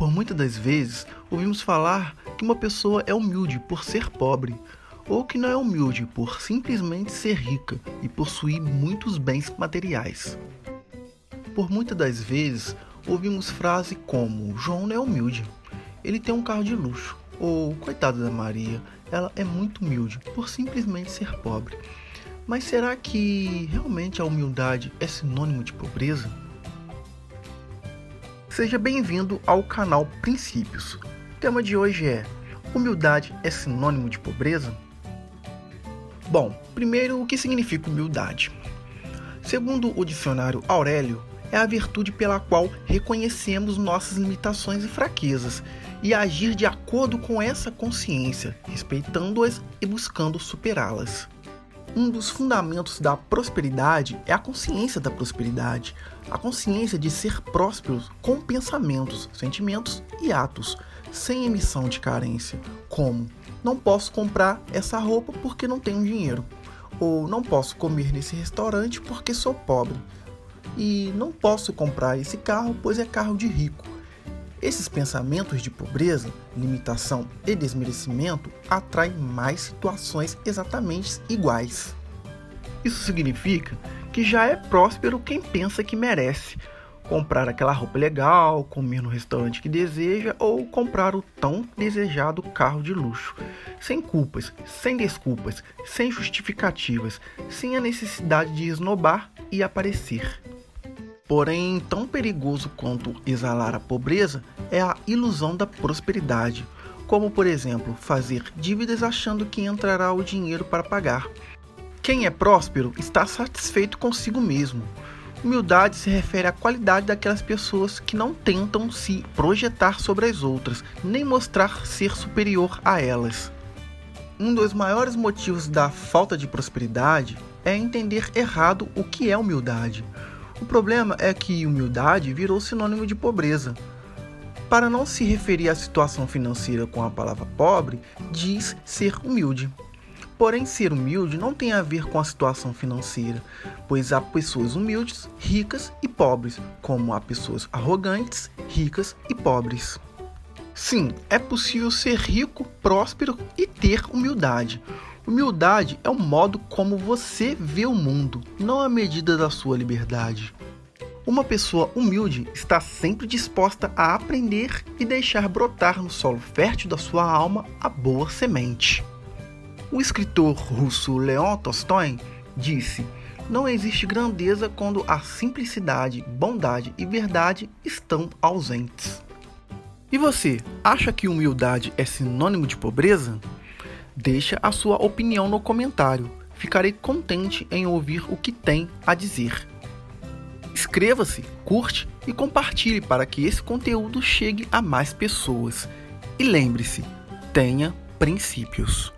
Por muitas das vezes, ouvimos falar que uma pessoa é humilde por ser pobre, ou que não é humilde por simplesmente ser rica e possuir muitos bens materiais. Por muitas das vezes, ouvimos frases como: João não é humilde, ele tem um carro de luxo, ou coitada da Maria, ela é muito humilde por simplesmente ser pobre. Mas será que realmente a humildade é sinônimo de pobreza? Seja bem-vindo ao canal Princípios. O tema de hoje é: Humildade é sinônimo de pobreza? Bom, primeiro, o que significa humildade? Segundo o dicionário Aurélio, é a virtude pela qual reconhecemos nossas limitações e fraquezas e agir de acordo com essa consciência, respeitando-as e buscando superá-las. Um dos fundamentos da prosperidade é a consciência da prosperidade, a consciência de ser prósperos com pensamentos, sentimentos e atos, sem emissão de carência, como não posso comprar essa roupa porque não tenho dinheiro, ou não posso comer nesse restaurante porque sou pobre, e não posso comprar esse carro pois é carro de rico. Esses pensamentos de pobreza, limitação e desmerecimento atraem mais situações exatamente iguais. Isso significa que já é próspero quem pensa que merece comprar aquela roupa legal, comer no restaurante que deseja ou comprar o tão desejado carro de luxo, sem culpas, sem desculpas, sem justificativas, sem a necessidade de esnobar e aparecer. Porém, tão perigoso quanto exalar a pobreza é a ilusão da prosperidade, como por exemplo, fazer dívidas achando que entrará o dinheiro para pagar. Quem é próspero está satisfeito consigo mesmo. Humildade se refere à qualidade daquelas pessoas que não tentam se projetar sobre as outras, nem mostrar ser superior a elas. Um dos maiores motivos da falta de prosperidade é entender errado o que é humildade. O problema é que humildade virou sinônimo de pobreza. Para não se referir à situação financeira com a palavra pobre, diz ser humilde. Porém, ser humilde não tem a ver com a situação financeira, pois há pessoas humildes, ricas e pobres, como há pessoas arrogantes, ricas e pobres. Sim, é possível ser rico, próspero e ter humildade. Humildade é o modo como você vê o mundo, não a medida da sua liberdade. Uma pessoa humilde está sempre disposta a aprender e deixar brotar no solo fértil da sua alma a boa semente. O escritor russo Leon Tolstói disse: Não existe grandeza quando a simplicidade, bondade e verdade estão ausentes. E você, acha que humildade é sinônimo de pobreza? Deixa a sua opinião no comentário. Ficarei contente em ouvir o que tem a dizer. Inscreva-se, curte e compartilhe para que esse conteúdo chegue a mais pessoas. E lembre-se, tenha princípios.